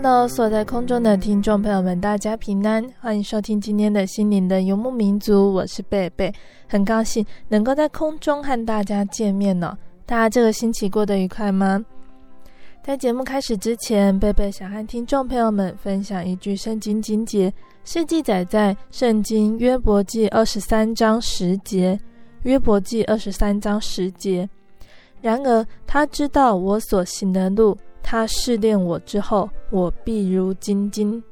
Hello，所在空中的听众朋友们，大家平安，欢迎收听今天的心灵的游牧民族，我是贝贝，很高兴能够在空中和大家见面呢、大家这个星期过得愉快吗？在节目开始之前，贝贝想和听众朋友们分享一句圣经经节，是记载在圣经约伯记二十三章十节。约伯记二十三章十节，然而他知道我所行的路。他试炼我之后，我必如精金。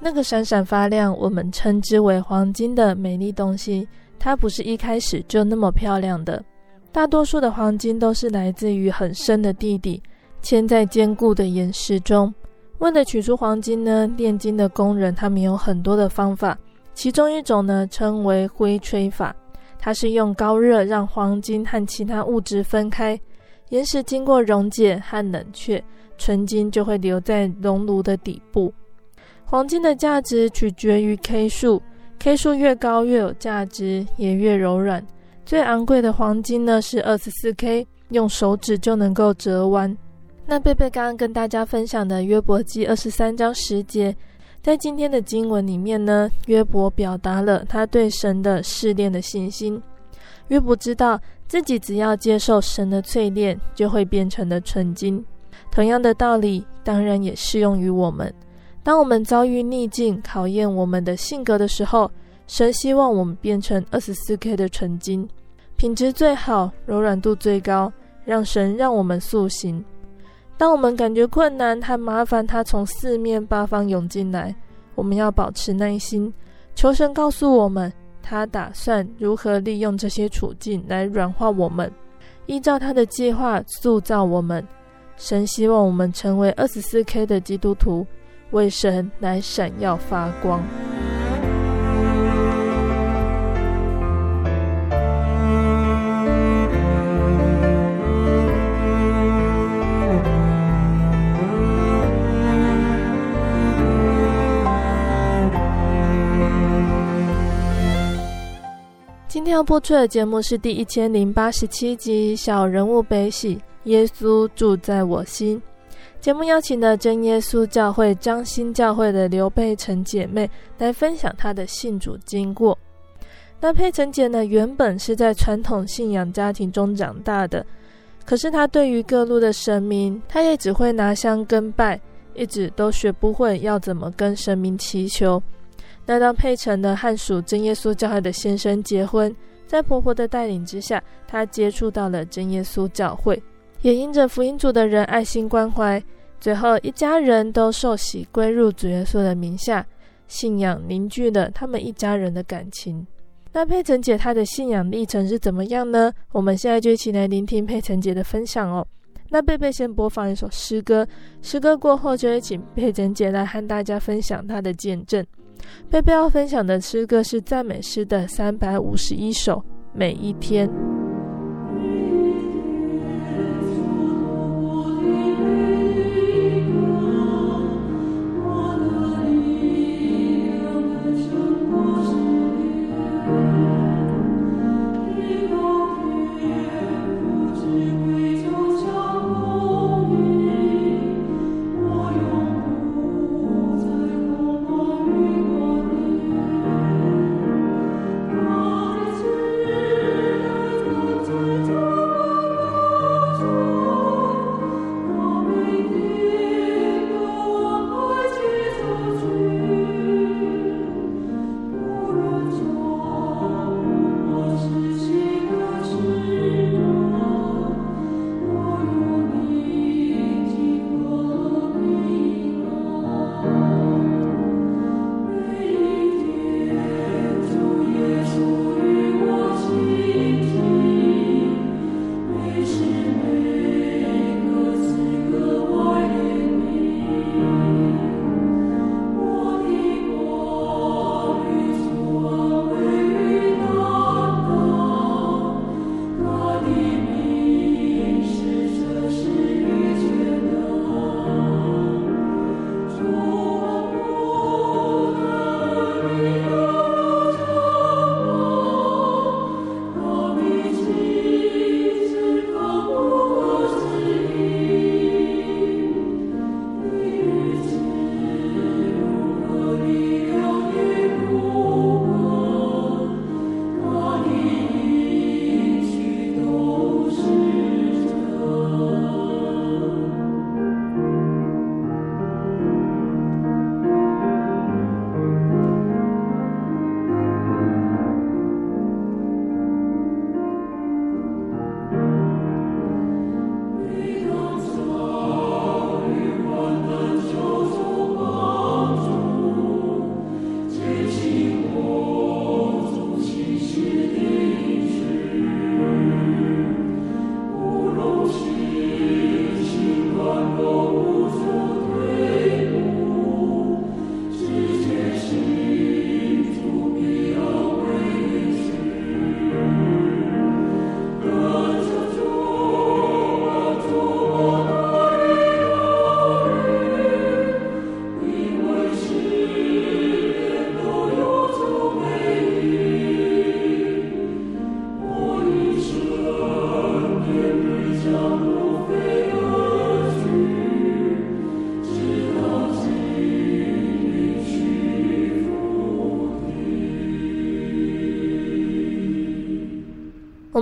那个闪闪发亮，我们称之为黄金的美丽东西，它不是一开始就那么漂亮的。大多数的黄金都是来自于很深的地底，嵌在坚固的岩石中。为了取出黄金呢，炼金的工人他们有很多的方法，其中一种呢称为灰吹法，它是用高热让黄金和其他物质分开。岩石经过溶解和冷却，纯金就会留在熔炉的底部。黄金的价值取决于 K 数，K 数越高越有价值，也越柔软。最昂贵的黄金呢是二十四 K，用手指就能够折弯。那贝贝刚刚跟大家分享的约伯记二十三章十节，在今天的经文里面呢，约伯表达了他对神的试炼的信心。约伯知道。自己只要接受神的淬炼，就会变成了纯金。同样的道理，当然也适用于我们。当我们遭遇逆境、考验我们的性格的时候，神希望我们变成二十四 K 的纯金，品质最好、柔软度最高，让神让我们塑形。当我们感觉困难和麻烦，它从四面八方涌进来，我们要保持耐心，求神告诉我们。他打算如何利用这些处境来软化我们，依照他的计划塑造我们。神希望我们成为二十四 K 的基督徒，为神来闪耀发光。要播出的节目是第一千零八十七集《小人物悲喜》，耶稣住在我心。节目邀请了真耶稣教会张新教会的刘佩岑姐妹来分享她的信主经过。那佩岑姐呢，原本是在传统信仰家庭中长大的，可是她对于各路的神明，她也只会拿香跟拜，一直都学不会要怎么跟神明祈求。那当佩岑的汉属真耶稣教会的先生结婚，在婆婆的带领之下，她接触到了真耶稣教会，也因着福音主的人爱心关怀，最后一家人都受洗归入主耶稣的名下，信仰凝聚了他们一家人的感情。那佩岑姐她的信仰历程是怎么样呢？我们现在就一起来聆听佩岑姐的分享哦。那贝贝先播放一首诗歌，诗歌过后就会请佩岑姐来和大家分享她的见证。贝贝要分享的诗歌是赞美诗的三百五十一首，每一天。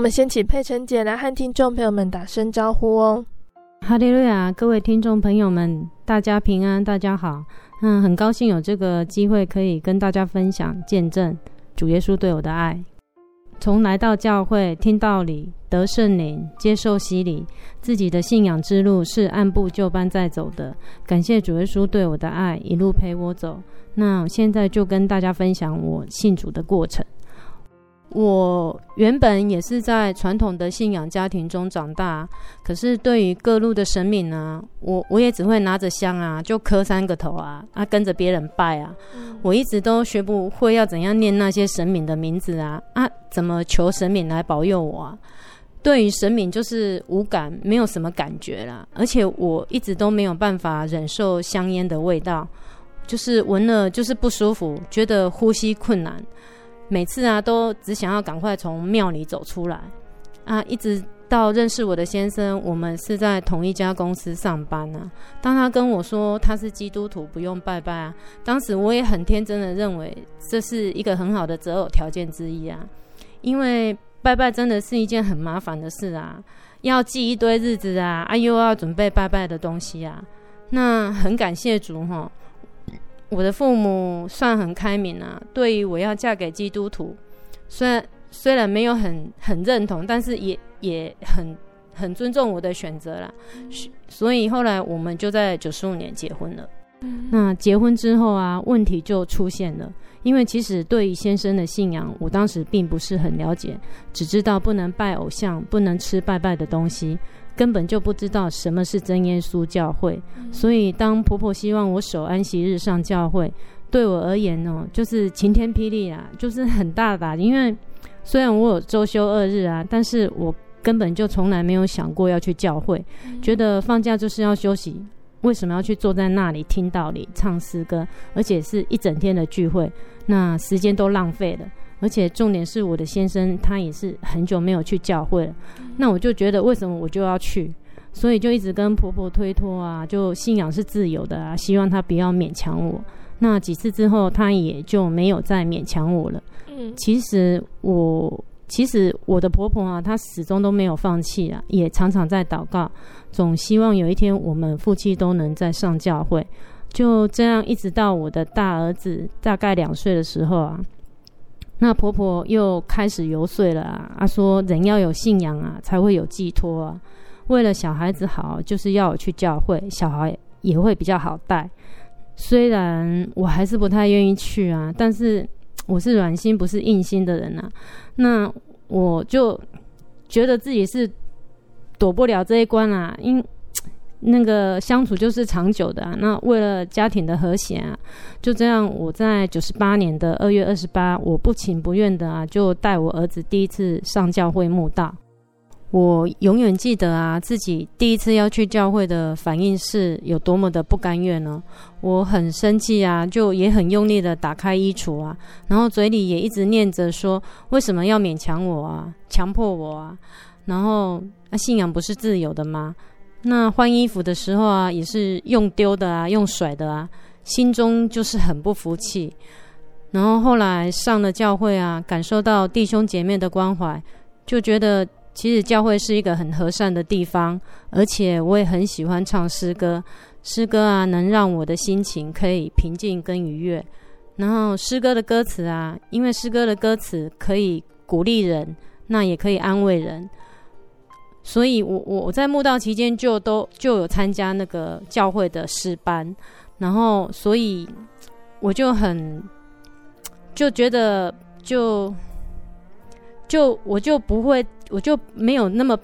我们先请佩岑姐来和听众朋友们打声招呼哦。哈利路亚，各位听众朋友们，大家平安，大家好。嗯，很高兴有这个机会可以跟大家分享见证主耶稣对我的爱。从来到教会听道理、得圣灵、接受洗礼，自己的信仰之路是按部就班在走的。感谢主耶稣对我的爱，一路陪我走。那现在就跟大家分享我信主的过程。我原本也是在传统的信仰家庭中长大，可是对于各路的神明呢，我我也只会拿着香啊，就磕三个头啊，啊跟着别人拜啊，我一直都学不会要怎样念那些神明的名字啊，啊怎么求神明来保佑我啊？对于神明就是无感，没有什么感觉啦，而且我一直都没有办法忍受香烟的味道，就是闻了就是不舒服，觉得呼吸困难。每次啊，都只想要赶快从庙里走出来啊！一直到认识我的先生，我们是在同一家公司上班啊。当他跟我说他是基督徒，不用拜拜啊，当时我也很天真的认为这是一个很好的择偶条件之一啊。因为拜拜真的是一件很麻烦的事啊，要记一堆日子啊，啊又要准备拜拜的东西啊。那很感谢主哈。我的父母算很开明啊，对于我要嫁给基督徒，虽然虽然没有很很认同，但是也也很很尊重我的选择啦。所以后来我们就在九十五年结婚了。那结婚之后啊，问题就出现了，因为其实对于先生的信仰，我当时并不是很了解，只知道不能拜偶像，不能吃拜拜的东西。根本就不知道什么是真耶稣教会，所以当婆婆希望我守安息日上教会，对我而言哦，就是晴天霹雳啊，就是很大的。因为虽然我有周休二日啊，但是我根本就从来没有想过要去教会，觉得放假就是要休息，为什么要去坐在那里听道理、唱诗歌，而且是一整天的聚会，那时间都浪费了。而且重点是我的先生，他也是很久没有去教会了。那我就觉得，为什么我就要去？所以就一直跟婆婆推脱啊，就信仰是自由的啊，希望他不要勉强我。那几次之后，他也就没有再勉强我了。嗯，其实我，其实我的婆婆啊，她始终都没有放弃啊，也常常在祷告，总希望有一天我们夫妻都能再上教会。就这样，一直到我的大儿子大概两岁的时候啊。那婆婆又开始游说了啊，她说人要有信仰啊，才会有寄托啊。为了小孩子好，就是要我去教会，小孩也会比较好带。虽然我还是不太愿意去啊，但是我是软心不是硬心的人啊。那我就觉得自己是躲不了这一关啊，因。那个相处就是长久的啊，那为了家庭的和谐啊，就这样，我在九十八年的二月二十八，我不情不愿的啊，就带我儿子第一次上教会慕道。我永远记得啊，自己第一次要去教会的反应是有多么的不甘愿呢？我很生气啊，就也很用力的打开衣橱啊，然后嘴里也一直念着说：为什么要勉强我啊，强迫我啊？然后，那信仰不是自由的吗？那换衣服的时候啊，也是用丢的啊，用甩的啊，心中就是很不服气。然后后来上了教会啊，感受到弟兄姐妹的关怀，就觉得其实教会是一个很和善的地方，而且我也很喜欢唱诗歌，诗歌啊能让我的心情可以平静跟愉悦。然后诗歌的歌词啊，因为诗歌的歌词可以鼓励人，那也可以安慰人。所以我，我我在墓道期间就都就有参加那个教会的诗班，然后，所以我就很就觉得就就我就不会，我就没有那么，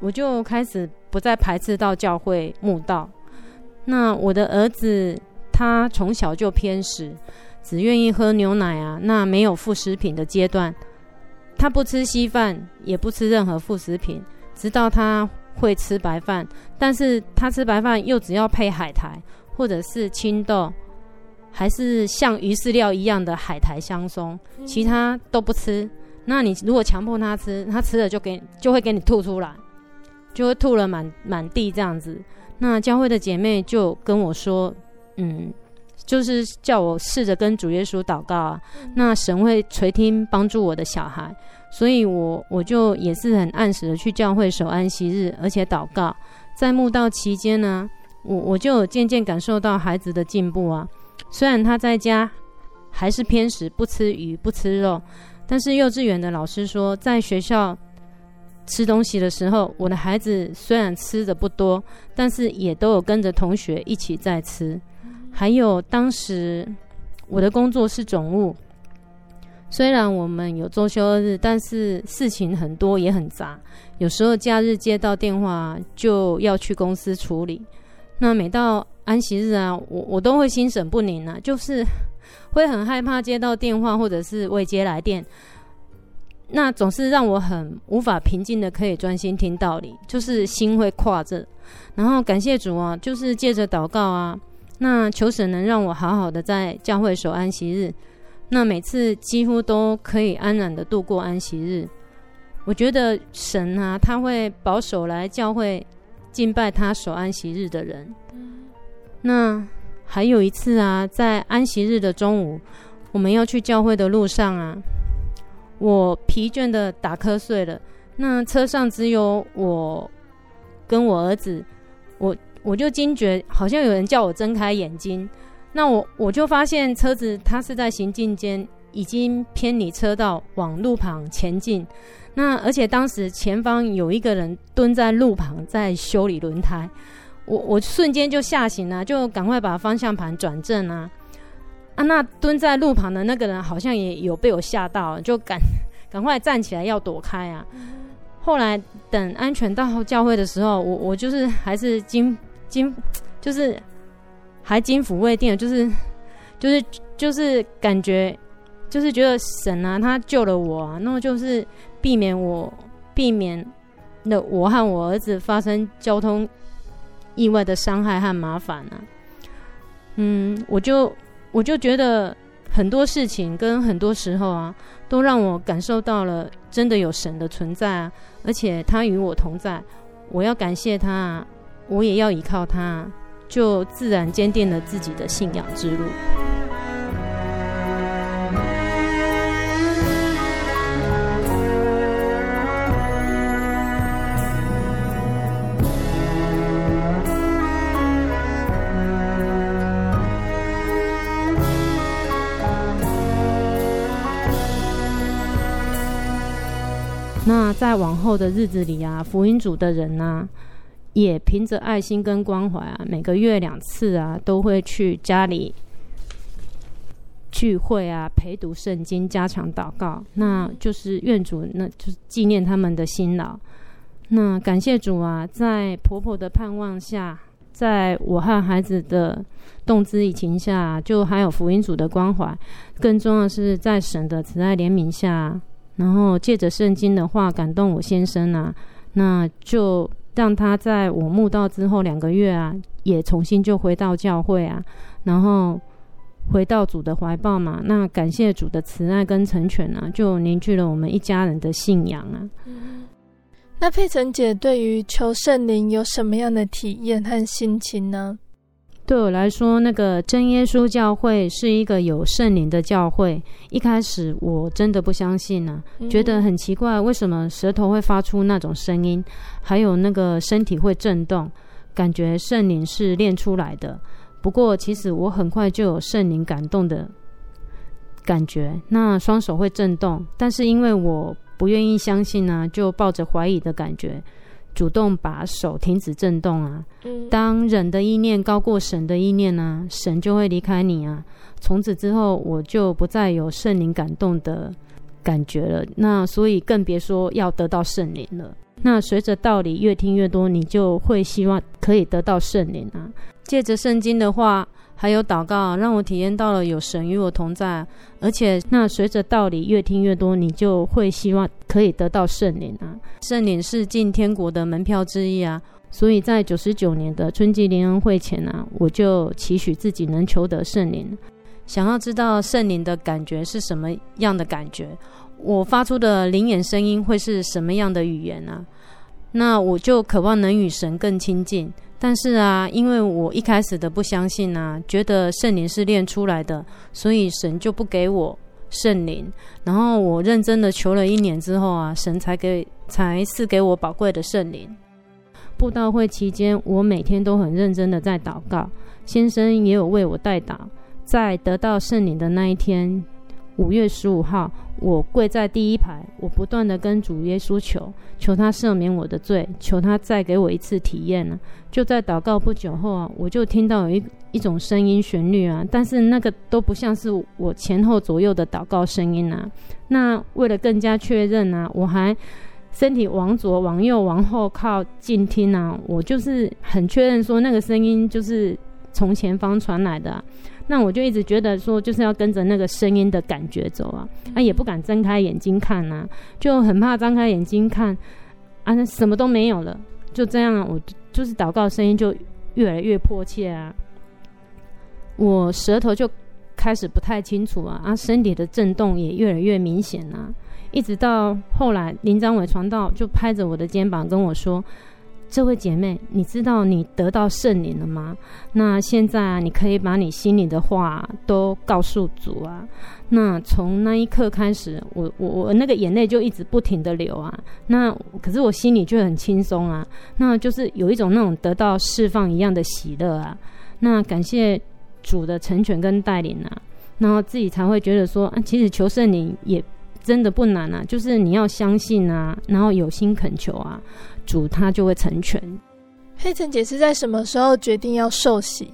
我就开始不再排斥到教会墓道。那我的儿子他从小就偏食，只愿意喝牛奶啊，那没有副食品的阶段，他不吃稀饭，也不吃任何副食品。直到他会吃白饭，但是他吃白饭又只要配海苔或者是青豆，还是像鱼饲料一样的海苔香松，其他都不吃。那你如果强迫他吃，他吃了就给就会给你吐出来。就会吐了满满地这样子。那教会的姐妹就跟我说，嗯，就是叫我试着跟主耶稣祷告啊，那神会垂听帮助我的小孩。所以我我就也是很按时的去教会守安息日，而且祷告。在慕道期间呢，我我就渐渐感受到孩子的进步啊。虽然他在家还是偏食，不吃鱼，不吃肉，但是幼稚园的老师说，在学校吃东西的时候，我的孩子虽然吃的不多，但是也都有跟着同学一起在吃。还有当时我的工作是总务。虽然我们有周休二日，但是事情很多也很杂。有时候假日接到电话就要去公司处理。那每到安息日啊，我我都会心神不宁啊，就是会很害怕接到电话或者是未接来电。那总是让我很无法平静的可以专心听道理，就是心会跨着。然后感谢主啊，就是借着祷告啊，那求神能让我好好的在教会守安息日。那每次几乎都可以安然的度过安息日，我觉得神啊，他会保守来教会敬拜他守安息日的人。那还有一次啊，在安息日的中午，我们要去教会的路上啊，我疲倦的打瞌睡了。那车上只有我跟我儿子，我我就惊觉好像有人叫我睁开眼睛。那我我就发现车子它是在行进间已经偏离车道往路旁前进，那而且当时前方有一个人蹲在路旁在修理轮胎，我我瞬间就吓醒了，就赶快把方向盘转正啊啊！那蹲在路旁的那个人好像也有被我吓到，就赶 赶快站起来要躲开啊。后来等安全到教会的时候，我我就是还是惊惊就是。还惊魂未定，就是，就是，就是感觉，就是觉得神啊，他救了我啊，那么就是避免我，避免了我和我儿子发生交通意外的伤害和麻烦啊。嗯，我就我就觉得很多事情跟很多时候啊，都让我感受到了真的有神的存在啊，而且他与我同在，我要感谢他，我也要依靠他。就自然坚定了自己的信仰之路。那在往后的日子里啊，福音组的人呢、啊？也凭着爱心跟关怀啊，每个月两次啊，都会去家里聚会啊，陪读圣经，加强祷告。那就是愿主，那就是纪念他们的辛劳。那感谢主啊，在婆婆的盼望下，在我和孩子的动之以情下，就还有福音主的关怀，更重要的是在神的慈爱怜悯下，然后借着圣经的话感动我先生啊，那就。让他在我墓道之后两个月啊，也重新就回到教会啊，然后回到主的怀抱嘛。那感谢主的慈爱跟成全啊，就凝聚了我们一家人的信仰啊。那佩岑姐对于求圣灵有什么样的体验和心情呢？对我来说，那个真耶稣教会是一个有圣灵的教会。一开始我真的不相信呢、啊，觉得很奇怪，为什么舌头会发出那种声音，还有那个身体会震动，感觉圣灵是练出来的。不过其实我很快就有圣灵感动的感觉，那双手会震动，但是因为我不愿意相信呢、啊，就抱着怀疑的感觉。主动把手停止震动啊！当人的意念高过神的意念呢、啊，神就会离开你啊！从此之后，我就不再有圣灵感动的感觉了。那所以更别说要得到圣灵了。那随着道理越听越多，你就会希望可以得到圣灵啊！借着圣经的话。还有祷告，让我体验到了有神与我同在，而且那随着道理越听越多，你就会希望可以得到圣灵啊！圣灵是进天国的门票之一啊！所以在九十九年的春季联恩会前啊，我就期许自己能求得圣灵，想要知道圣灵的感觉是什么样的感觉，我发出的灵眼声音会是什么样的语言啊？那我就渴望能与神更亲近。但是啊，因为我一开始的不相信啊，觉得圣灵是练出来的，所以神就不给我圣灵。然后我认真的求了一年之后啊，神才给才赐给我宝贵的圣灵。布道会期间，我每天都很认真的在祷告，先生也有为我代祷。在得到圣灵的那一天，五月十五号，我跪在第一排，我不断的跟主耶稣求，求他赦免我的罪，求他再给我一次体验呢。就在祷告不久后啊，我就听到有一一种声音旋律啊，但是那个都不像是我前后左右的祷告声音啊。那为了更加确认啊，我还。身体往左、往右、往后靠近听啊，我就是很确认说那个声音就是从前方传来的啊，那我就一直觉得说就是要跟着那个声音的感觉走啊，啊也不敢睁开眼睛看啊，就很怕张开眼睛看啊，那什么都没有了，就这样，我就是祷告声音就越来越迫切啊，我舌头就开始不太清楚啊，啊身体的震动也越来越明显啊。一直到后来，林张伟传道就拍着我的肩膀跟我说：“这位姐妹，你知道你得到圣灵了吗？那现在啊，你可以把你心里的话都告诉主啊。那从那一刻开始，我我我那个眼泪就一直不停的流啊。那可是我心里就很轻松啊，那就是有一种那种得到释放一样的喜乐啊。那感谢主的成全跟带领啊，然后自己才会觉得说啊，其实求圣灵也。”真的不难啊，就是你要相信啊，然后有心恳求啊，主他就会成全。佩岑姐是在什么时候决定要受洗？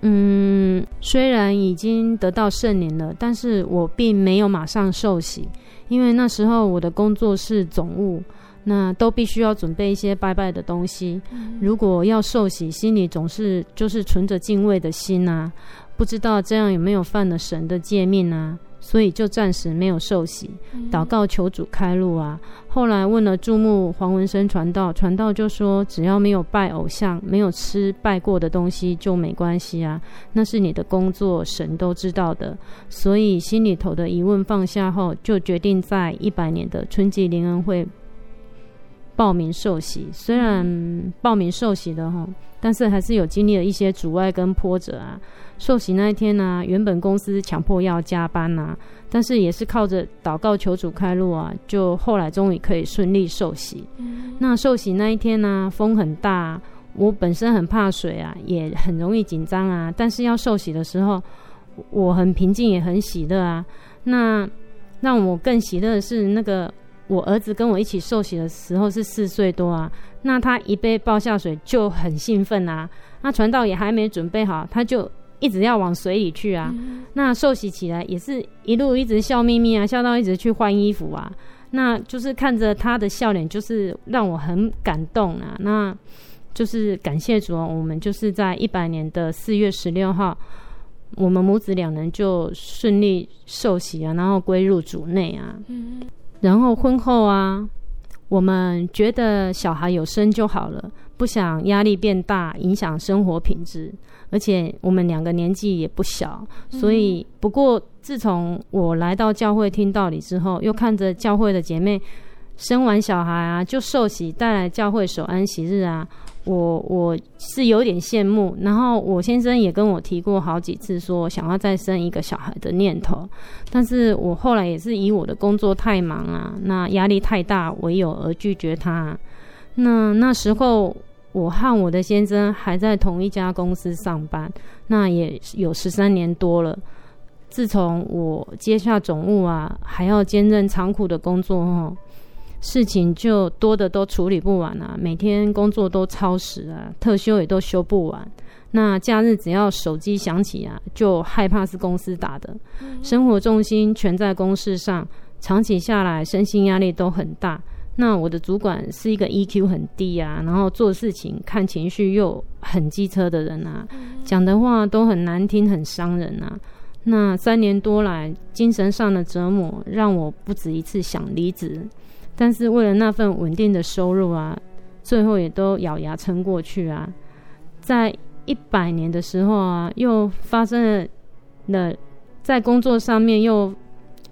嗯，虽然已经得到圣灵了，但是我并没有马上受洗，因为那时候我的工作是总务，那都必须要准备一些拜拜的东西。嗯、如果要受洗，心里总是就是存着敬畏的心啊，不知道这样有没有犯了神的诫命啊？所以就暂时没有受洗，祷告求主开路啊。后来问了注目黄文生传道，传道就说只要没有拜偶像，没有吃拜过的东西就没关系啊。那是你的工作，神都知道的。所以心里头的疑问放下后，就决定在一百年的春季灵恩会报名受洗。虽然报名受洗的哈，但是还是有经历了一些阻碍跟波折啊。受洗那一天呢、啊，原本公司强迫要加班呐、啊，但是也是靠着祷告求主开路啊，就后来终于可以顺利受洗。嗯、那受洗那一天呢、啊，风很大，我本身很怕水啊，也很容易紧张啊。但是要受洗的时候，我很平静，也很喜乐啊。那让我更喜乐的是，那个我儿子跟我一起受洗的时候是四岁多啊，那他一被抱下水就很兴奋啊。那传道也还没准备好，他就。一直要往水里去啊，嗯、那受洗起来也是一路一直笑眯眯啊，笑到一直去换衣服啊，那就是看着他的笑脸，就是让我很感动啊。那就是感谢主啊，我们就是在一百年的四月十六号，我们母子两人就顺利受洗啊，然后归入主内啊。嗯、然后婚后啊，我们觉得小孩有生就好了，不想压力变大，影响生活品质。而且我们两个年纪也不小，所以不过自从我来到教会听道理之后，又看着教会的姐妹生完小孩啊就受洗带来教会守安息日啊，我我是有点羡慕。然后我先生也跟我提过好几次说想要再生一个小孩的念头，但是我后来也是以我的工作太忙啊，那压力太大，为由而拒绝他。那那时候。我和我的先生还在同一家公司上班，那也有十三年多了。自从我接下总务啊，还要兼任仓库的工作哦，事情就多的都处理不完啊。每天工作都超时啊，特休也都休不完。那假日只要手机响起啊，就害怕是公司打的。生活重心全在公事上，长期下来身心压力都很大。那我的主管是一个 EQ 很低啊，然后做事情看情绪又很机车的人啊，讲的话都很难听，很伤人啊。那三年多来，精神上的折磨让我不止一次想离职，但是为了那份稳定的收入啊，最后也都咬牙撑过去啊。在一百年的时候啊，又发生了，在工作上面又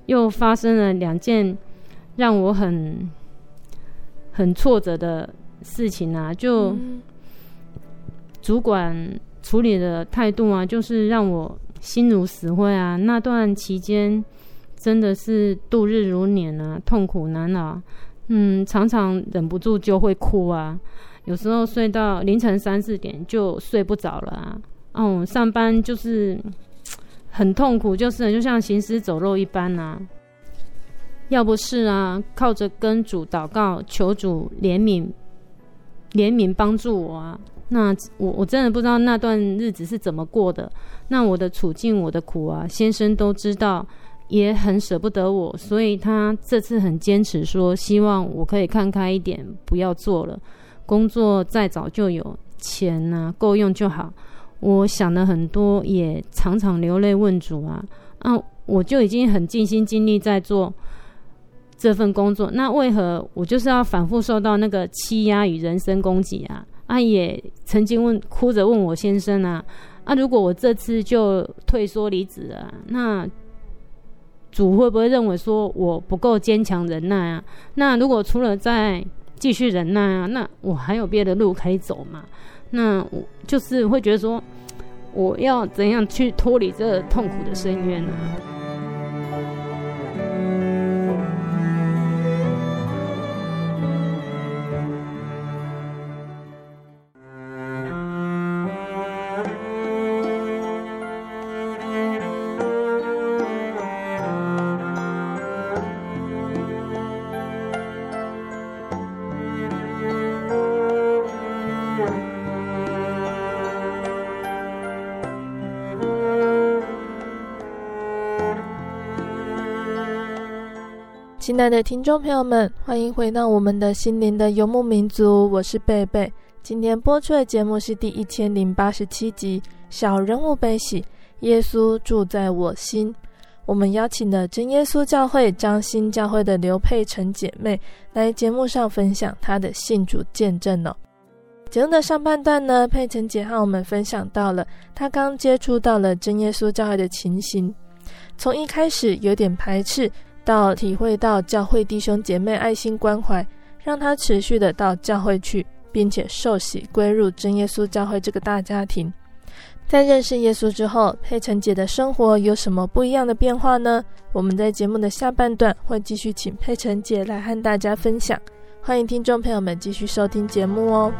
又发生了两件让我很。很挫折的事情啊，就主管处理的态度啊，就是让我心如死灰啊。那段期间真的是度日如年啊，痛苦难熬。嗯，常常忍不住就会哭啊，有时候睡到凌晨三四点就睡不着了啊。哦，上班就是很痛苦，就是就像行尸走肉一般啊。要不是啊，靠着跟主祷告，求主怜悯，怜悯帮助我啊，那我我真的不知道那段日子是怎么过的。那我的处境，我的苦啊，先生都知道，也很舍不得我，所以他这次很坚持说，希望我可以看开一点，不要做了，工作再早就有，钱啊够用就好。我想了很多，也常常流泪问主啊，啊，我就已经很尽心尽力在做。这份工作，那为何我就是要反复受到那个欺压与人身攻击啊？啊，也曾经问，哭着问我先生啊，啊，如果我这次就退缩离职了，那主会不会认为说我不够坚强忍耐啊？那如果除了再继续忍耐啊，那我还有别的路可以走吗？那我就是会觉得说，我要怎样去脱离这痛苦的深渊呢？亲爱的听众朋友们，欢迎回到我们的心灵的游牧民族，我是贝贝。今天播出的节目是第一千零八十七集《小人物悲喜》，耶稣住在我心。我们邀请了真耶稣教会张新教会的刘佩岑姐妹来节目上分享她的信主见证哦。节目的上半段呢，佩岑姐和我们分享到了她刚接触到了真耶稣教会的情形，从一开始有点排斥。到体会到教会弟兄姐妹爱心关怀，让他持续的到教会去，并且受洗归入真耶稣教会这个大家庭。在认识耶稣之后，佩岑姐的生活有什么不一样的变化呢？我们在节目的下半段会继续请佩岑姐来和大家分享。欢迎听众朋友们继续收听节目哦。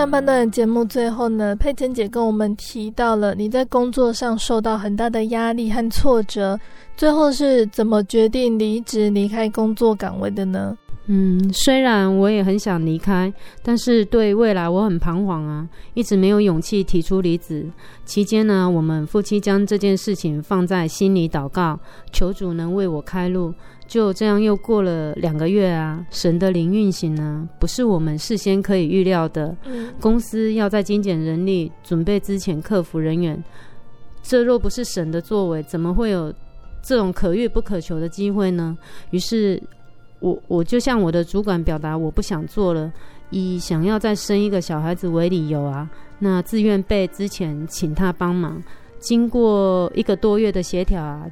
上半段节目最后呢，佩珍姐跟我们提到了你在工作上受到很大的压力和挫折，最后是怎么决定离职离开工作岗位的呢？嗯，虽然我也很想离开，但是对未来我很彷徨啊，一直没有勇气提出离职。期间呢，我们夫妻将这件事情放在心里祷告，求主能为我开路。就这样又过了两个月啊，神的灵运行呢，不是我们事先可以预料的。嗯。公司要在精简人力，准备之前客服人员，这若不是神的作为，怎么会有这种可遇不可求的机会呢？于是我，我我就向我的主管表达我不想做了，以想要再生一个小孩子为理由啊，那自愿被之前，请他帮忙。经过一个多月的协调啊。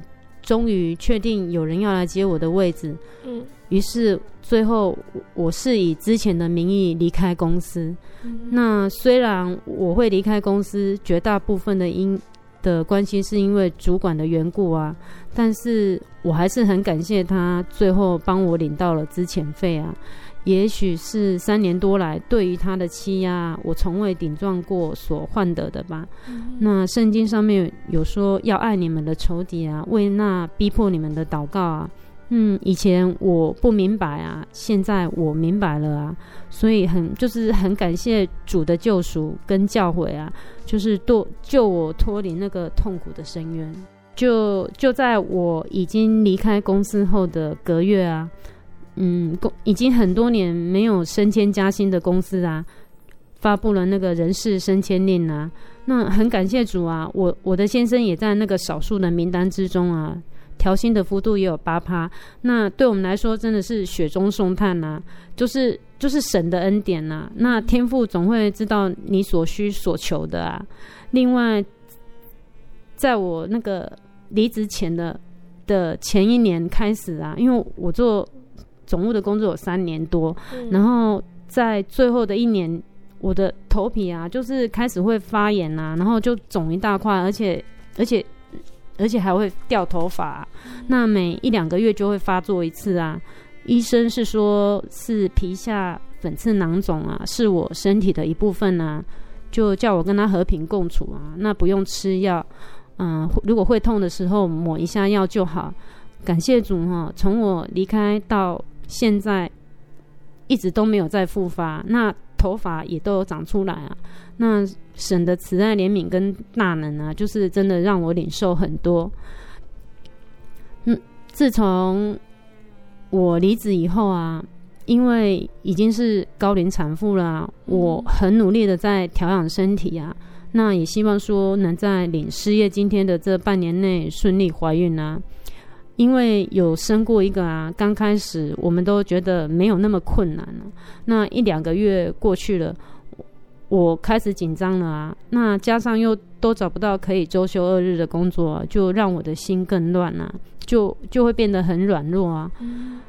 终于确定有人要来接我的位置，嗯，于是最后我是以之前的名义离开公司。嗯，那虽然我会离开公司，绝大部分的因的关系是因为主管的缘故啊，但是我还是很感谢他最后帮我领到了资遣费啊。也许是三年多来对于他的欺压，我从未顶撞过所换得的吧。嗯、那圣经上面有说要爱你们的仇敌啊，为那逼迫你们的祷告啊。嗯，以前我不明白啊，现在我明白了啊。所以很就是很感谢主的救赎跟教诲啊，就是多救我脱离那个痛苦的深渊。就就在我已经离开公司后的隔月啊。嗯，公已经很多年没有升迁加薪的公司啊，发布了那个人事升迁令啊。那很感谢主啊，我我的先生也在那个少数的名单之中啊，调薪的幅度也有八趴。那对我们来说真的是雪中送炭呐、啊，就是就是神的恩典呐、啊。那天父总会知道你所需所求的啊。另外，在我那个离职前的的前一年开始啊，因为我做总务的工作有三年多，嗯、然后在最后的一年。我的头皮啊，就是开始会发炎啊，然后就肿一大块，而且而且而且还会掉头发啊。那每一两个月就会发作一次啊。医生是说是皮下粉刺囊肿啊，是我身体的一部分啊，就叫我跟他和平共处啊。那不用吃药，嗯，如果会痛的时候抹一下药就好。感谢主哈，从我离开到现在，一直都没有再复发。那头发也都有长出来啊，那神的慈爱怜悯跟大能啊，就是真的让我领受很多。嗯，自从我离职以后啊，因为已经是高龄产妇了啊，我很努力的在调养身体啊，那也希望说能在领失业津贴的这半年内顺利怀孕啊。因为有生过一个啊，刚开始我们都觉得没有那么困难了。那一两个月过去了，我开始紧张了啊。那加上又都找不到可以周休二日的工作，就让我的心更乱了，就就会变得很软弱啊。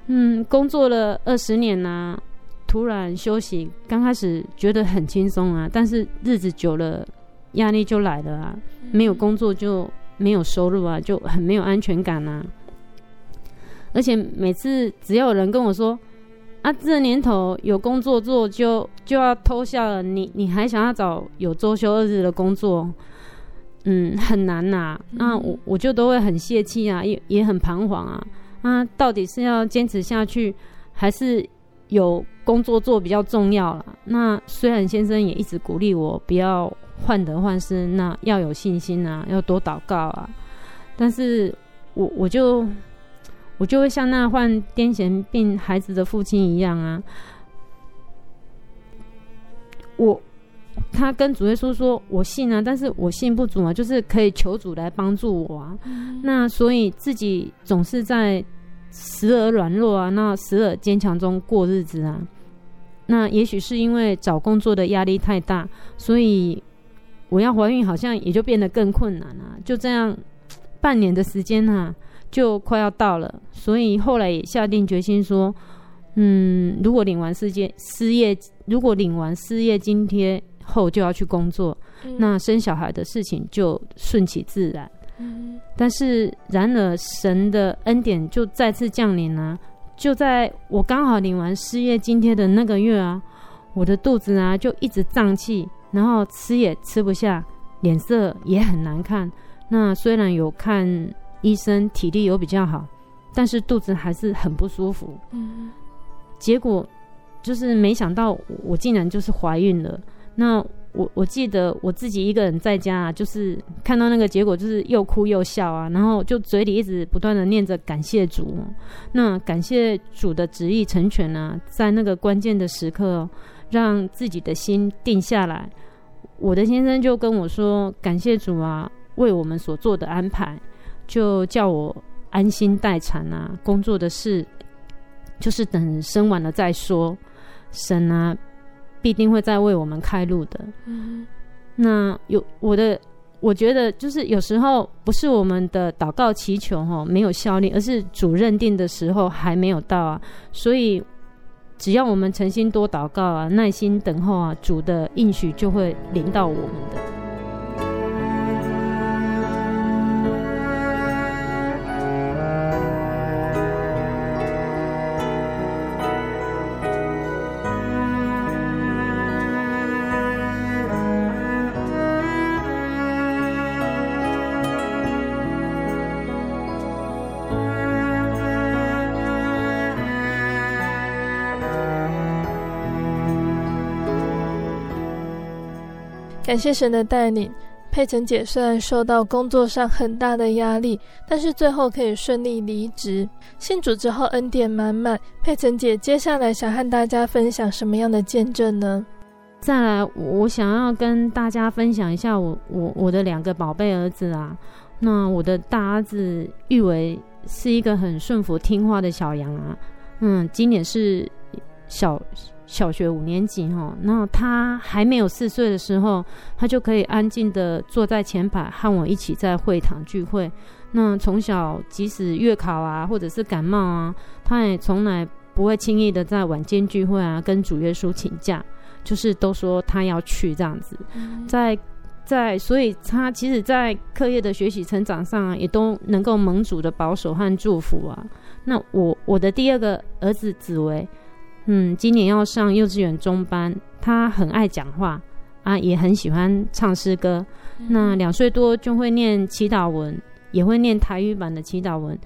嗯，工作了二十年啊，突然休息，刚开始觉得很轻松啊，但是日子久了，压力就来了啊。没有工作就没有收入啊，就很没有安全感啊。而且每次只要有人跟我说：“啊，这年头有工作做就就要偷笑了，你你还想要找有周休二日的工作？嗯，很难呐、啊。那我我就都会很泄气啊，也也很彷徨啊。啊，到底是要坚持下去，还是有工作做比较重要了？那虽然先生也一直鼓励我不要患得患失，那要有信心啊，要多祷告啊，但是我我就。我就会像那患癫痫病孩子的父亲一样啊，我他跟主耶稣说：“我信啊，但是我信不足啊，就是可以求主来帮助我啊。嗯”那所以自己总是在时而软弱啊，那时而坚强中过日子啊。那也许是因为找工作的压力太大，所以我要怀孕好像也就变得更困难了啊。就这样半年的时间啊。就快要到了，所以后来也下定决心说，嗯，如果领完失业失业，如果领完失业津贴后就要去工作，嗯、那生小孩的事情就顺其自然。嗯、但是然而神的恩典就再次降临啊！就在我刚好领完失业津贴的那个月啊，我的肚子啊就一直胀气，然后吃也吃不下，脸色也很难看。那虽然有看。医生体力有比较好，但是肚子还是很不舒服。嗯，结果就是没想到我竟然就是怀孕了。那我我记得我自己一个人在家啊，就是看到那个结果，就是又哭又笑啊，然后就嘴里一直不断的念着感谢主。那感谢主的旨意成全啊，在那个关键的时刻，让自己的心定下来。我的先生就跟我说：“感谢主啊，为我们所做的安排。”就叫我安心待产啊，工作的事就是等生完了再说。神啊，必定会再为我们开路的。那有我的，我觉得就是有时候不是我们的祷告祈求哈没有效力，而是主认定的时候还没有到啊。所以只要我们诚心多祷告啊，耐心等候啊，主的应许就会临到我们的。感谢神的带领，佩岑姐虽然受到工作上很大的压力，但是最后可以顺利离职。信主之后恩典满满，佩岑姐接下来想和大家分享什么样的见证呢？再来，我想要跟大家分享一下我我我的两个宝贝儿子啊。那我的大儿子玉为是一个很顺服听话的小羊啊，嗯，今年是小小学五年级哈。那他还没有四岁的时候，他就可以安静的坐在前排和我一起在会堂聚会。那从小即使月考啊，或者是感冒啊，他也从来不会轻易的在晚间聚会啊跟主耶稣请假，就是都说他要去这样子，在。在，所以他其实，在课业的学习成长上啊，也都能够蒙主的保守和祝福啊。那我我的第二个儿子子维，嗯，今年要上幼稚园中班，他很爱讲话啊，也很喜欢唱诗歌。那两岁多就会念祈祷文，也会念台语版的祈祷文，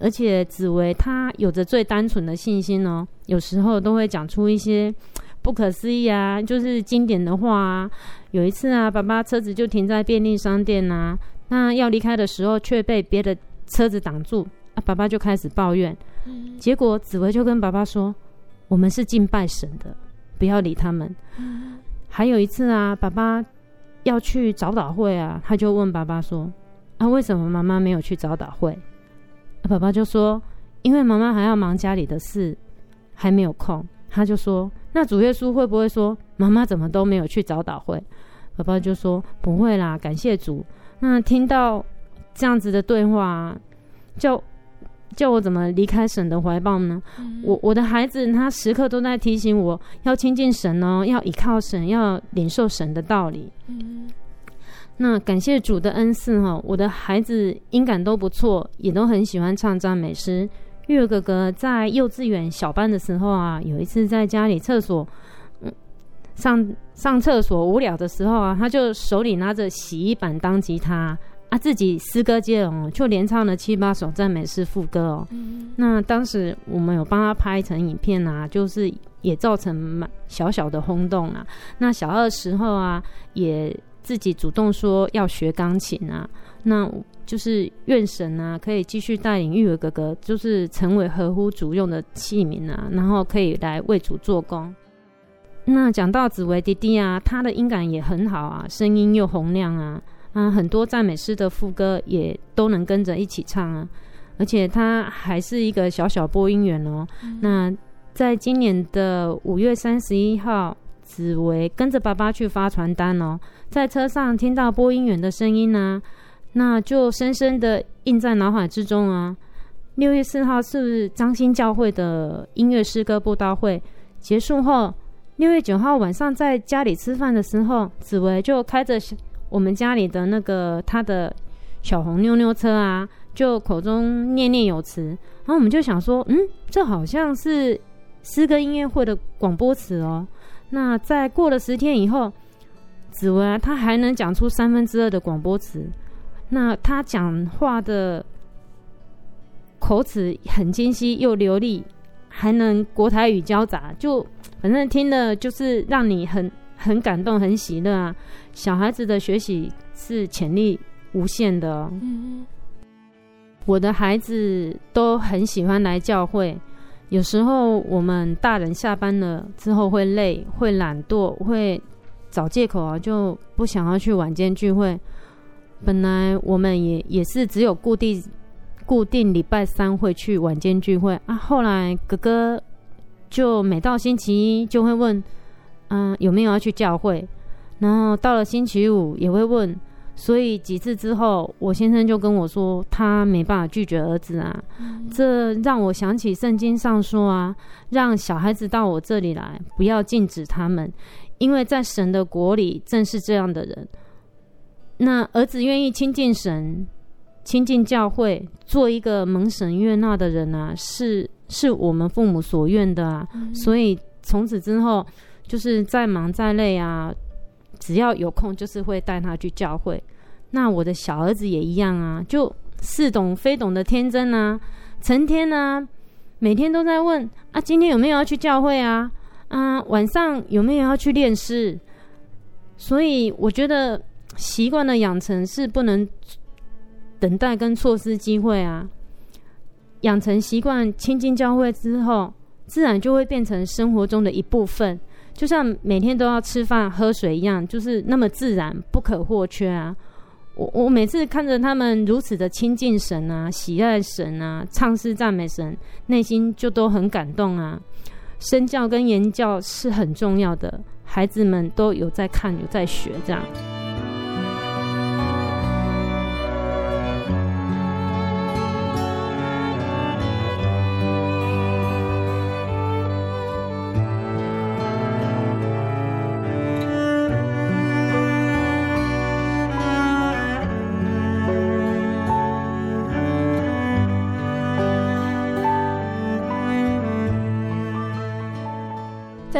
而且紫薇她有着最单纯的信心哦，有时候都会讲出一些。不可思议啊！就是经典的话啊。有一次啊，爸爸车子就停在便利商店呐、啊，那要离开的时候却被别的车子挡住啊，爸爸就开始抱怨。嗯、结果紫薇就跟爸爸说：“我们是敬拜神的，不要理他们。”还有一次啊，爸爸要去早祷会啊，他就问爸爸说：“啊，为什么妈妈没有去早祷会？”，爸爸就说：“因为妈妈还要忙家里的事，还没有空。”他就说。那主耶稣会不会说，妈妈怎么都没有去早祷会？爸爸就说不会啦，感谢主。那听到这样子的对话，就叫我怎么离开神的怀抱呢？嗯、我我的孩子他时刻都在提醒我要亲近神哦，要依靠神，要领受神的道理。嗯、那感谢主的恩赐哈，我的孩子音感都不错，也都很喜欢唱赞美诗。月儿哥哥在幼稚园小班的时候啊，有一次在家里厕所，嗯，上上厕所无聊的时候啊，他就手里拿着洗衣板当吉他啊，自己诗歌接龙，就连唱了七八首赞美诗副歌哦。嗯、那当时我们有帮他拍成影片啊，就是也造成蛮小小的轰动啊。那小二时候啊，也自己主动说要学钢琴啊，那。就是愿神啊，可以继续带领玉儿哥哥，就是成为合乎主用的器皿啊，然后可以来为主做工。那讲到紫薇弟弟啊，他的音感也很好啊，声音又洪亮啊，啊，很多赞美诗的副歌也都能跟着一起唱啊，而且他还是一个小小播音员哦。嗯、那在今年的五月三十一号，紫薇跟着爸爸去发传单哦，在车上听到播音员的声音呢、啊。那就深深的印在脑海之中啊！六月四号是张新教会的音乐诗歌布道会结束后，六月九号晚上在家里吃饭的时候，紫薇就开着我们家里的那个他的小红妞妞车啊，就口中念念有词，然后我们就想说，嗯，这好像是诗歌音乐会的广播词哦。那在过了十天以后，紫薇啊，他还能讲出三分之二的广播词。那他讲话的口齿很清晰又流利，还能国台语交杂，就反正听的就是让你很很感动、很喜乐啊！小孩子的学习是潜力无限的哦。嗯，我的孩子都很喜欢来教会，有时候我们大人下班了之后会累、会懒惰、会找借口啊，就不想要去晚间聚会。本来我们也也是只有固定固定礼拜三会去晚间聚会啊，后来哥哥就每到星期一就会问，嗯，有没有要去教会，然后到了星期五也会问，所以几次之后，我先生就跟我说，他没办法拒绝儿子啊，嗯、这让我想起圣经上说啊，让小孩子到我这里来，不要禁止他们，因为在神的国里正是这样的人。那儿子愿意亲近神、亲近教会，做一个蒙神悦纳的人啊，是是我们父母所愿的啊。嗯、所以从此之后，就是再忙再累啊，只要有空，就是会带他去教会。那我的小儿子也一样啊，就似懂非懂的天真啊，成天呢，每天都在问啊，今天有没有要去教会啊？啊，晚上有没有要去练诗？所以我觉得。习惯的养成是不能等待跟错失机会啊！养成习惯亲近教会之后，自然就会变成生活中的一部分，就像每天都要吃饭喝水一样，就是那么自然不可或缺啊。我我每次看着他们如此的亲近神啊，喜爱神啊，唱诗赞美神，内心就都很感动啊。身教跟言教是很重要的，孩子们都有在看，有在学，这样。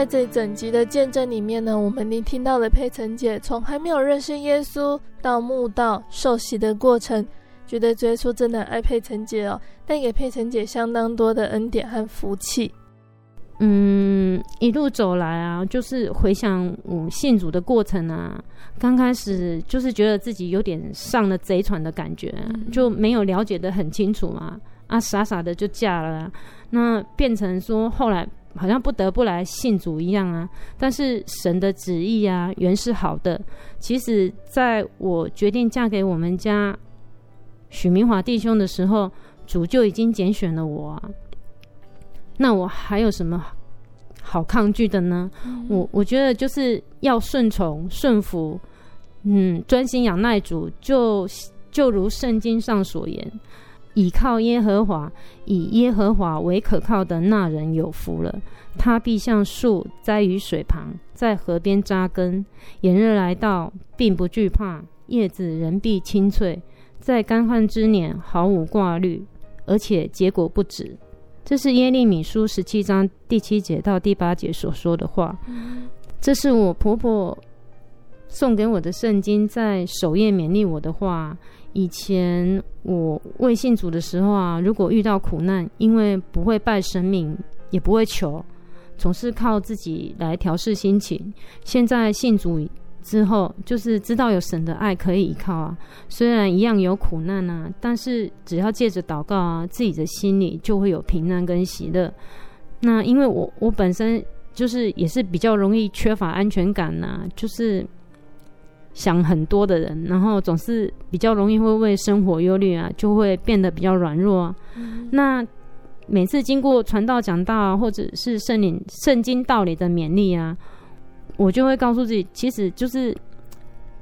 这整集的见证里面呢，我们聆听到了佩岑姐从还没有认识耶稣到慕道受洗的过程，觉得耶稣真的爱佩岑姐哦，带给佩岑姐相当多的恩典和福气。嗯，一路走来啊，就是回想我信主的过程啊，刚开始就是觉得自己有点上了贼船的感觉，嗯、就没有了解的很清楚嘛，啊，傻傻的就嫁了，那变成说后来。好像不得不来信主一样啊！但是神的旨意啊，原是好的。其实，在我决定嫁给我们家许明华弟兄的时候，主就已经拣选了我啊。那我还有什么好抗拒的呢？嗯、我我觉得就是要顺从、顺服，嗯，专心仰赖主，就就如圣经上所言。倚靠耶和华，以耶和华为可靠的那人有福了。他必像树栽于水旁，在河边扎根。炎热来到，并不惧怕；叶子仍必青翠。在干旱之年，毫无挂虑，而且结果不止。这是耶利米书十七章第七节到第八节所说的话。这是我婆婆送给我的圣经，在首页勉励我的话。以前我未信主的时候啊，如果遇到苦难，因为不会拜神明，也不会求，总是靠自己来调试心情。现在信主之后，就是知道有神的爱可以依靠啊。虽然一样有苦难啊，但是只要借着祷告啊，自己的心里就会有平安跟喜乐。那因为我我本身就是也是比较容易缺乏安全感呐、啊，就是。想很多的人，然后总是比较容易会为生活忧虑啊，就会变得比较软弱啊。嗯、那每次经过传道讲道啊，或者是圣灵圣经道理的勉励啊，我就会告诉自己，其实就是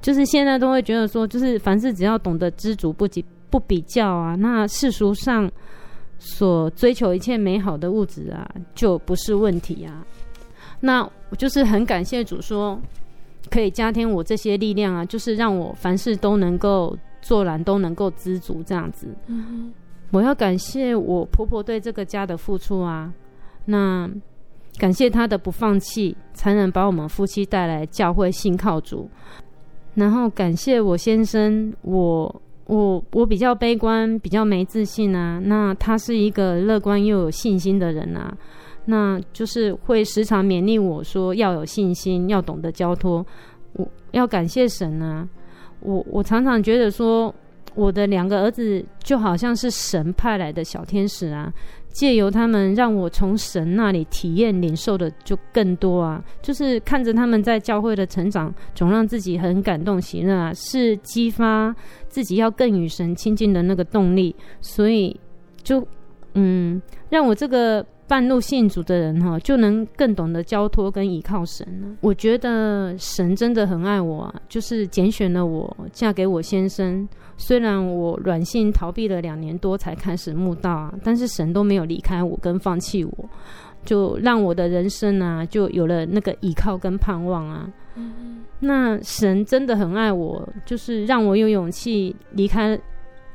就是现在都会觉得说，就是凡事只要懂得知足不及不比较啊，那世俗上所追求一切美好的物质啊，就不是问题啊。那我就是很感谢主说。可以加添我这些力量啊，就是让我凡事都能够做然，都能够知足这样子。嗯，我要感谢我婆婆对这个家的付出啊，那感谢她的不放弃，才能把我们夫妻带来教会信靠主。然后感谢我先生，我我我比较悲观，比较没自信啊，那他是一个乐观又有信心的人啊。那就是会时常勉励我说要有信心，要懂得交托。我要感谢神啊！我我常常觉得说，我的两个儿子就好像是神派来的小天使啊，借由他们让我从神那里体验领受的就更多啊。就是看着他们在教会的成长，总让自己很感动喜乐啊，是激发自己要更与神亲近的那个动力。所以就嗯，让我这个。半路信主的人哈，就能更懂得交托跟依靠神。我觉得神真的很爱我啊，就是拣选了我嫁给我先生。虽然我软性逃避了两年多才开始慕道啊，但是神都没有离开我跟放弃我，就让我的人生啊就有了那个依靠跟盼望啊。那神真的很爱我，就是让我有勇气离开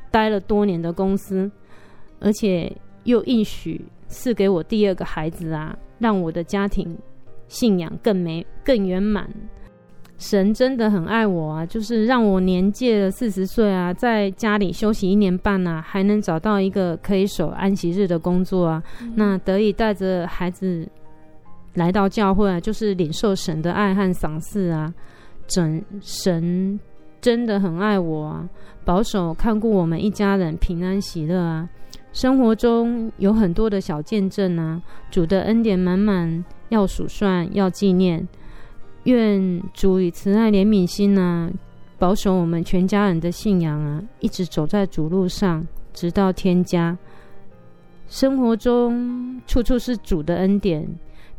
待了多年的公司，而且又应许。赐给我第二个孩子啊，让我的家庭信仰更美、更圆满。神真的很爱我啊，就是让我年届了四十岁啊，在家里休息一年半啊，还能找到一个可以守安息日的工作啊，嗯、那得以带着孩子来到教会啊，就是领受神的爱和赏赐啊。真神真的很爱我啊，保守看顾我们一家人平安喜乐啊。生活中有很多的小见证啊，主的恩典满满，要数算，要纪念。愿主以慈爱怜悯心呢，保守我们全家人的信仰啊，一直走在主路上，直到天家。生活中处处是主的恩典，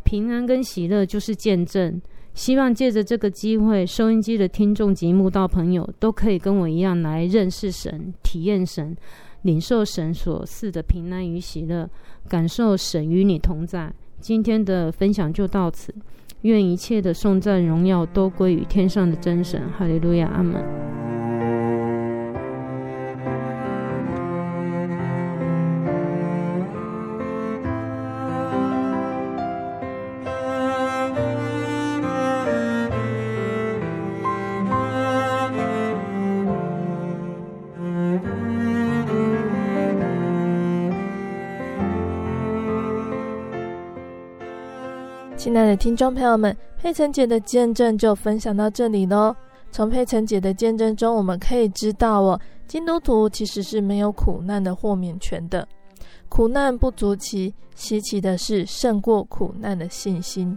平安跟喜乐就是见证。希望借着这个机会，收音机的听众及慕道朋友都可以跟我一样来认识神、体验神、领受神所赐的平安与喜乐，感受神与你同在。今天的分享就到此。愿一切的颂赞荣耀都归于天上的真神，哈利路亚，阿门。听众朋友们，佩岑姐的见证就分享到这里喽。从佩岑姐的见证中，我们可以知道哦，基督徒其实是没有苦难的豁免权的。苦难不足奇，稀奇的是胜过苦难的信心。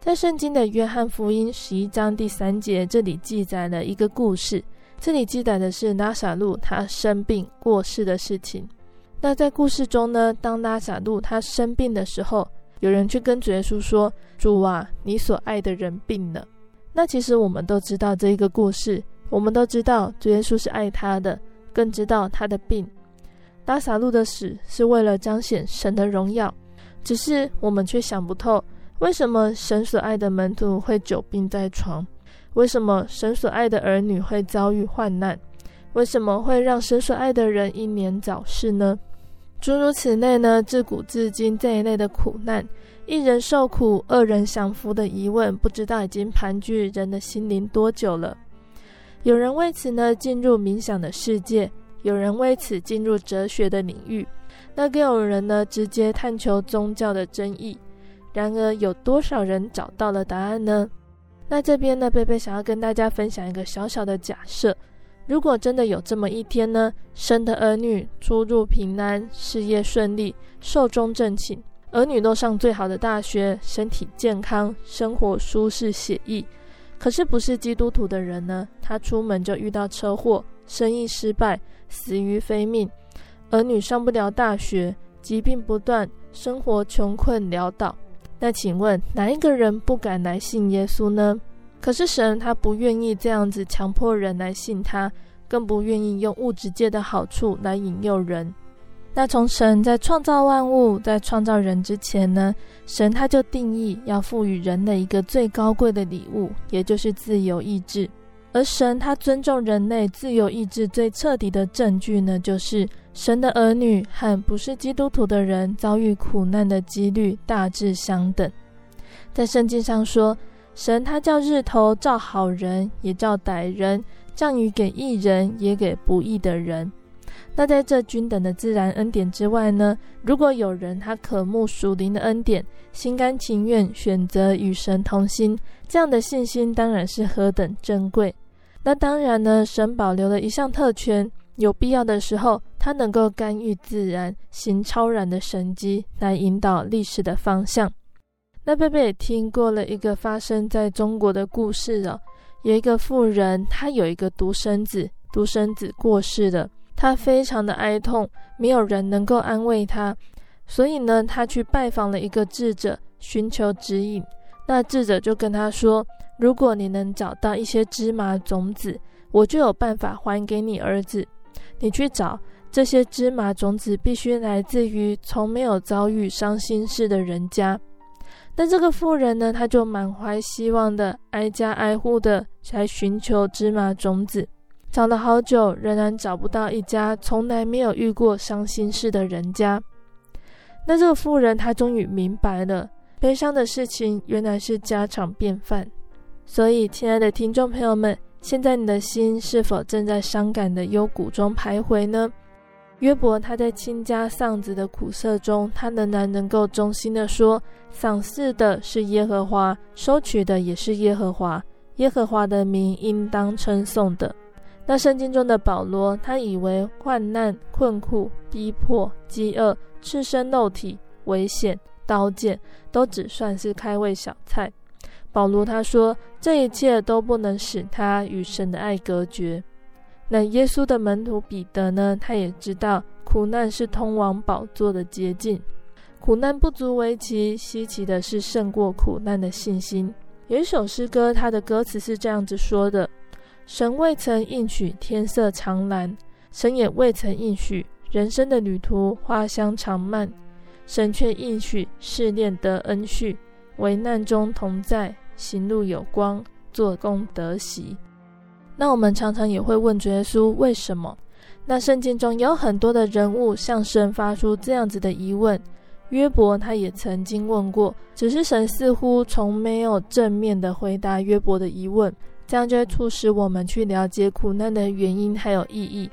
在圣经的约翰福音十一章第三节，这里记载了一个故事。这里记载的是拉撒路他生病过世的事情。那在故事中呢，当拉撒路他生病的时候，有人去跟主耶稣说：“主啊，你所爱的人病了。”那其实我们都知道这一个故事，我们都知道主耶稣是爱他的，更知道他的病。拉撒路的死是为了彰显神的荣耀，只是我们却想不透，为什么神所爱的门徒会久病在床？为什么神所爱的儿女会遭遇患难？为什么会让神所爱的人英年早逝呢？诸如此类呢，自古至今这一类的苦难，一人受苦，二人享福的疑问，不知道已经盘踞人的心灵多久了。有人为此呢进入冥想的世界，有人为此进入哲学的领域，那更有人呢直接探求宗教的真义。然而，有多少人找到了答案呢？那这边呢，贝贝想要跟大家分享一个小小的假设。如果真的有这么一天呢，生的儿女出入平安，事业顺利，寿终正寝，儿女都上最好的大学，身体健康，生活舒适写意。可是不是基督徒的人呢，他出门就遇到车祸，生意失败，死于非命；儿女上不了大学，疾病不断，生活穷困潦倒。那请问哪一个人不敢来信耶稣呢？可是神他不愿意这样子强迫人来信他，更不愿意用物质界的好处来引诱人。那从神在创造万物、在创造人之前呢，神他就定义要赋予人类一个最高贵的礼物，也就是自由意志。而神他尊重人类自由意志最彻底的证据呢，就是神的儿女和不是基督徒的人遭遇苦难的几率大致相等。在圣经上说。神他叫日头照好人，也照歹人；降雨给义人，也给不义的人。那在这均等的自然恩典之外呢？如果有人他渴慕属灵的恩典，心甘情愿选择与神同心，这样的信心当然是何等珍贵。那当然呢，神保留了一项特权，有必要的时候，他能够干预自然，行超然的神迹，来引导历史的方向。那贝贝也听过了一个发生在中国的故事哦，有一个妇人，她有一个独生子，独生子过世了，她非常的哀痛，没有人能够安慰她，所以呢，她去拜访了一个智者，寻求指引。那智者就跟她说：“如果你能找到一些芝麻种子，我就有办法还给你儿子。你去找这些芝麻种子，必须来自于从没有遭遇伤心事的人家。”那这个妇人呢，她就满怀希望的挨家挨户的来寻求芝麻种子，找了好久，仍然找不到一家从来没有遇过伤心事的人家。那这个妇人她终于明白了，悲伤的事情原来是家常便饭。所以，亲爱的听众朋友们，现在你的心是否正在伤感的幽谷中徘徊呢？约伯他在倾家丧子的苦涩中，他仍然能够衷心的说：“赏赐的是耶和华，收取的也是耶和华。耶和华的名应当称颂的。”那圣经中的保罗，他以为患难、困苦、逼迫、饥饿、赤身露体、危险、刀剑，都只算是开胃小菜。保罗他说，这一切都不能使他与神的爱隔绝。那耶稣的门徒彼得呢？他也知道苦难是通往宝座的捷径，苦难不足为奇，稀奇的是胜过苦难的信心。有一首诗歌，它的歌词是这样子说的：神未曾应许天色长蓝，神也未曾应许人生的旅途花香长漫，神却应许试炼得恩许，危难中同在。行路有光，做工得喜。那我们常常也会问主耶稣为什么？那圣经中有很多的人物向神发出这样子的疑问。约伯他也曾经问过，只是神似乎从没有正面的回答约伯的疑问。这样就会促使我们去了解苦难的原因还有意义。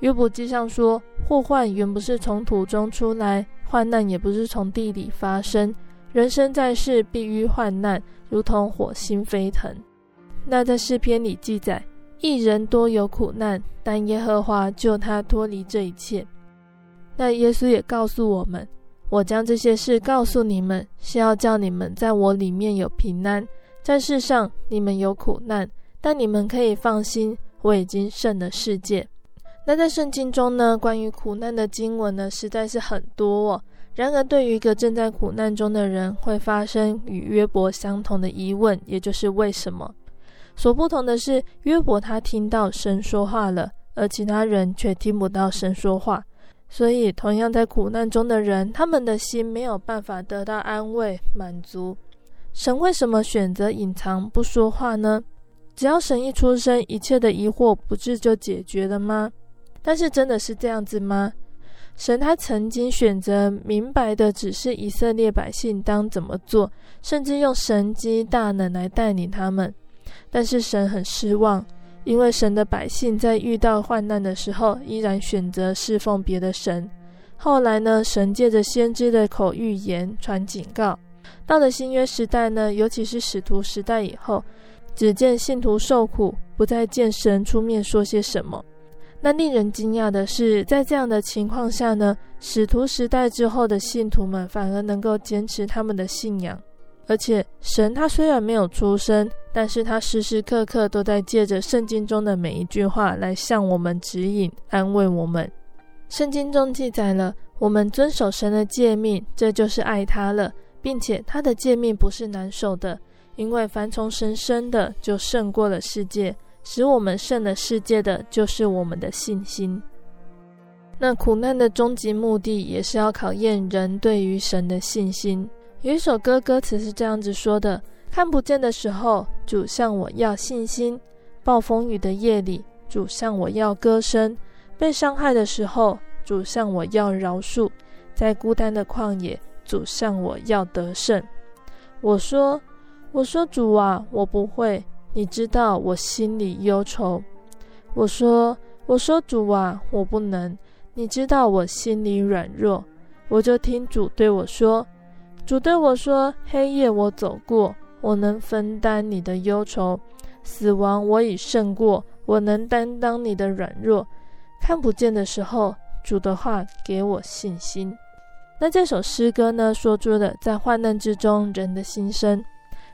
约伯记上说：祸患原不是从土中出来，患难也不是从地里发生。人生在世，必遇患难。如同火星飞腾。那在诗篇里记载，一人多有苦难，但耶和华救他脱离这一切。那耶稣也告诉我们，我将这些事告诉你们，是要叫你们在我里面有平安。在世上你们有苦难，但你们可以放心，我已经胜了世界。那在圣经中呢，关于苦难的经文呢，实在是很多哦。然而，对于一个正在苦难中的人，会发生与约伯相同的疑问，也就是为什么？所不同的是，约伯他听到神说话了，而其他人却听不到神说话。所以，同样在苦难中的人，他们的心没有办法得到安慰、满足。神为什么选择隐藏不说话呢？只要神一出声，一切的疑惑不是就解决了吗？但是，真的是这样子吗？神他曾经选择明白的指示以色列百姓当怎么做，甚至用神机大能来带领他们。但是神很失望，因为神的百姓在遇到患难的时候，依然选择侍奉别的神。后来呢，神借着先知的口预言传警告。到了新约时代呢，尤其是使徒时代以后，只见信徒受苦，不再见神出面说些什么。那令人惊讶的是，在这样的情况下呢，使徒时代之后的信徒们反而能够坚持他们的信仰，而且神他虽然没有出生，但是他时时刻刻都在借着圣经中的每一句话来向我们指引、安慰我们。圣经中记载了，我们遵守神的诫命，这就是爱他了，并且他的诫命不是难守的，因为凡从神生的，就胜过了世界。使我们胜了世界的就是我们的信心。那苦难的终极目的也是要考验人对于神的信心。有一首歌歌词是这样子说的：看不见的时候，主向我要信心；暴风雨的夜里，主向我要歌声；被伤害的时候，主向我要饶恕；在孤单的旷野，主向我要得胜。我说：我说主啊，我不会。你知道我心里忧愁，我说，我说主啊，我不能。你知道我心里软弱，我就听主对我说，主对我说：黑夜我走过，我能分担你的忧愁；死亡我已胜过，我能担当你的软弱。看不见的时候，主的话给我信心。那这首诗歌呢，说出了在患难之中人的心声：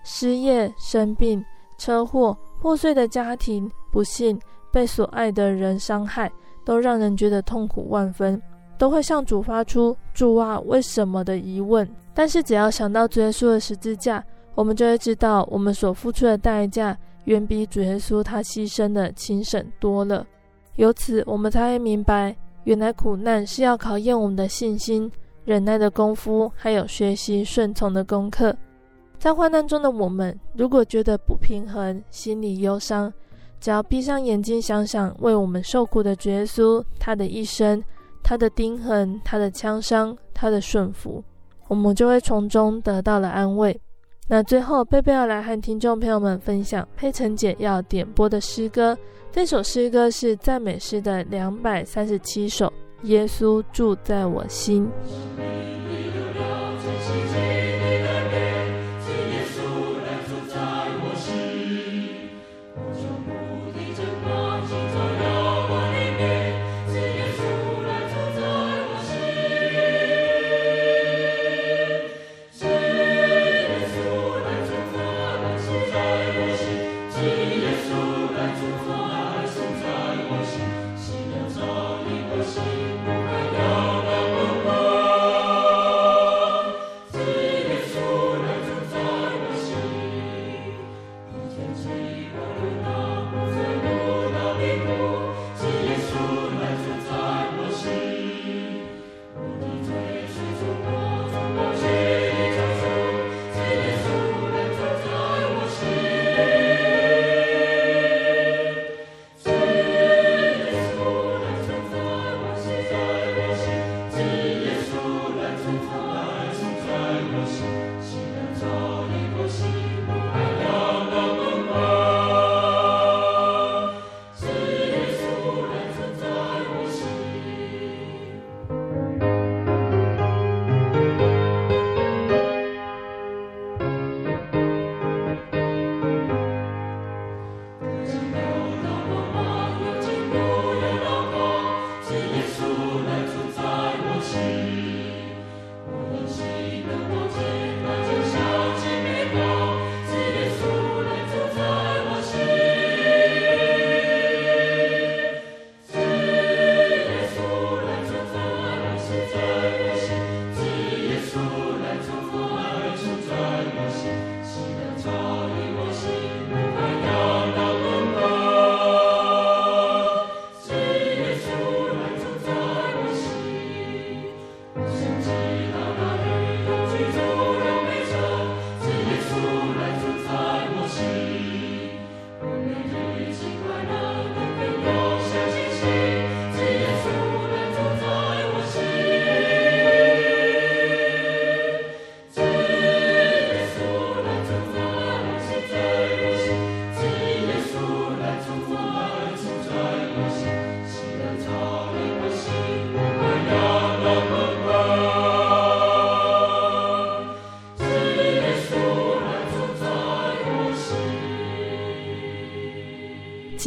失业、生病。车祸、破碎的家庭、不幸、被所爱的人伤害，都让人觉得痛苦万分，都会向主发出“主啊，为什么”的疑问。但是，只要想到主耶稣的十字架，我们就会知道，我们所付出的代价远比主耶稣他牺牲的轻省多了。由此，我们才会明白，原来苦难是要考验我们的信心、忍耐的功夫，还有学习顺从的功课。在患难中的我们，如果觉得不平衡、心里忧伤，只要闭上眼睛想想为我们受苦的主耶稣，他的一生、他的钉痕、他的枪伤、他的顺服，我们就会从中得到了安慰。那最后，贝贝要来和听众朋友们分享佩岑姐要点播的诗歌，这首诗歌是赞美诗的两百三十七首，《耶稣住在我心》。